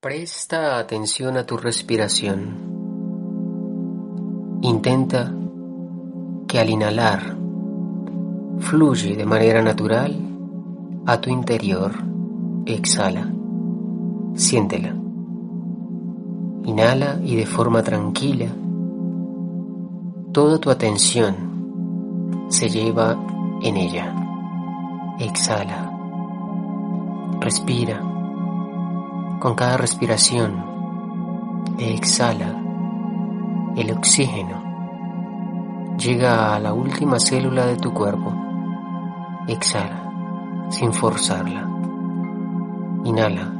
Presta atención a tu respiración. Intenta que al inhalar fluye de manera natural a tu interior. Exhala. Siéntela. Inhala y de forma tranquila toda tu atención se lleva en ella. Exhala. Respira. Con cada respiración, exhala el oxígeno. Llega a la última célula de tu cuerpo. Exhala, sin forzarla. Inhala.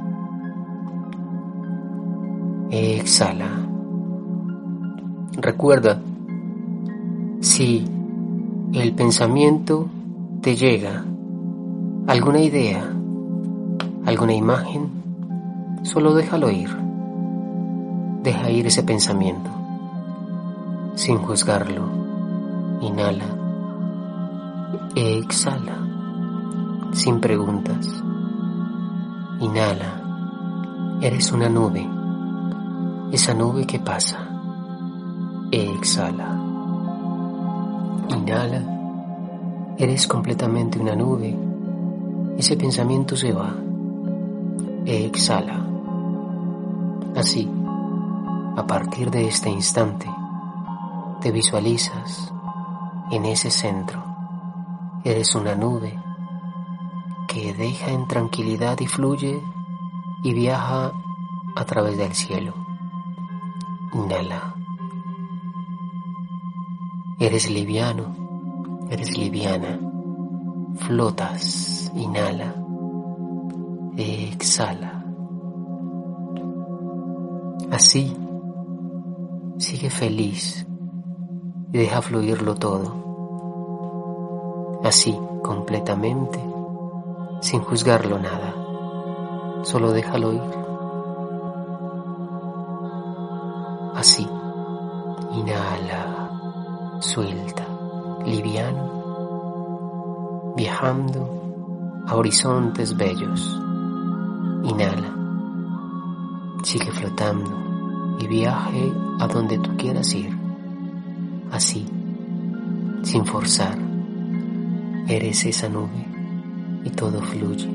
Exhala. Recuerda, si el pensamiento te llega, alguna idea, alguna imagen, Solo déjalo ir. Deja ir ese pensamiento. Sin juzgarlo. Inhala. Exhala. Sin preguntas. Inhala. Eres una nube. Esa nube que pasa. Exhala. Inhala. Eres completamente una nube. Ese pensamiento se va. Exhala. Así, a partir de este instante, te visualizas en ese centro. Eres una nube que deja en tranquilidad y fluye y viaja a través del cielo. Inhala. Eres liviano, eres liviana. Flotas. Inhala. Exhala. Así, sigue feliz y deja fluirlo todo. Así, completamente, sin juzgarlo nada. Solo déjalo ir. Así, inhala, suelta, liviano, viajando a horizontes bellos. Inhala Sigue flotando y viaje a donde tú quieras ir. Así, sin forzar, eres esa nube y todo fluye.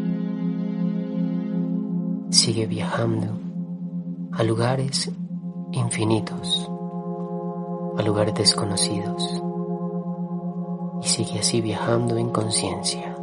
Sigue viajando a lugares infinitos, a lugares desconocidos y sigue así viajando en conciencia.